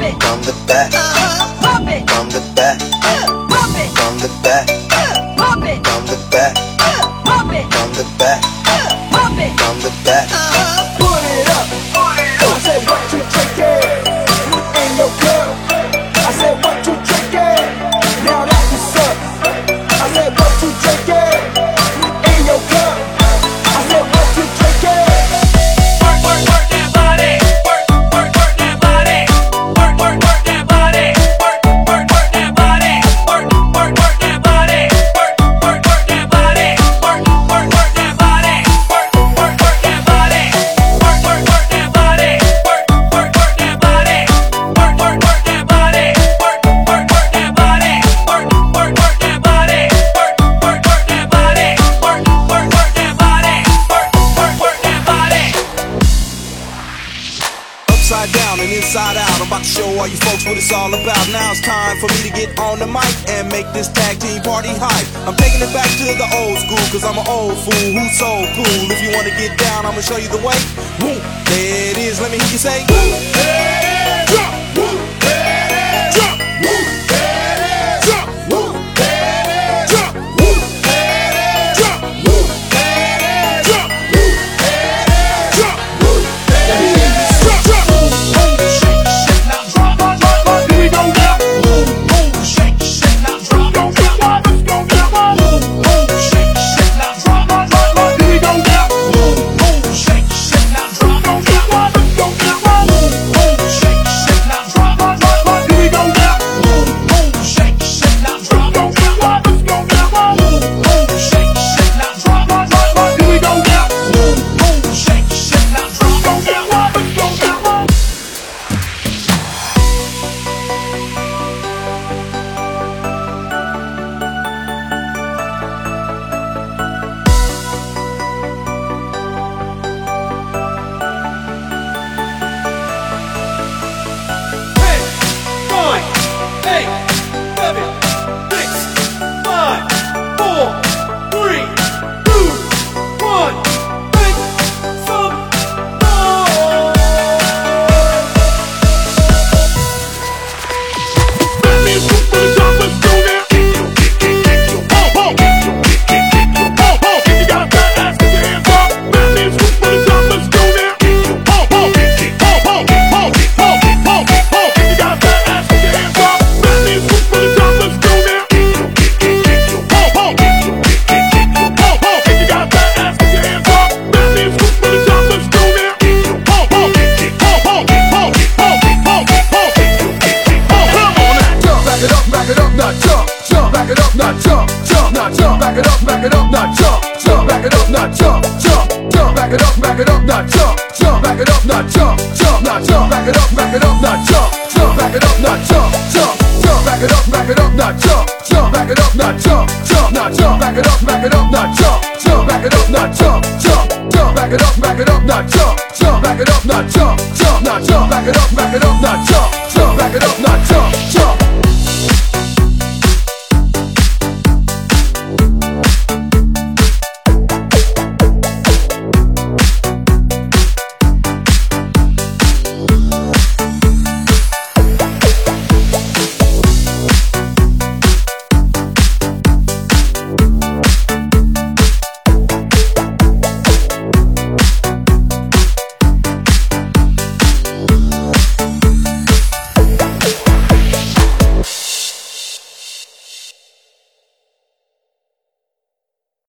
Pump uh-huh. it from the back. Uh, Pump it from the back. Pump it from the back. And inside out. I'm about to show all you folks what it's all about. Now it's time for me to get on the mic and make this tag team party hype. I'm taking it back to the old school, cause I'm an old fool who's so cool. If you wanna get down, I'ma show you the way. Boom, there it is, let me hear you say. Woo, hey, jump, jump, jump, jump, back it up, back it up, now jump, jump, back it up, now jump, jump, now jump, back it up, back it up, now jump, jump, back it up, now jump, jump, jump, back it up, back it up, now jump, jump, back it up, now jump, jump, now jump, back it up, back it up, now jump, jump, back it up, now jump, jump, jump, back it up, back it up, now jump, jump, back it up, now jump, jump, now jump, back it up, back it up, now jump, jump, back it up, now jump.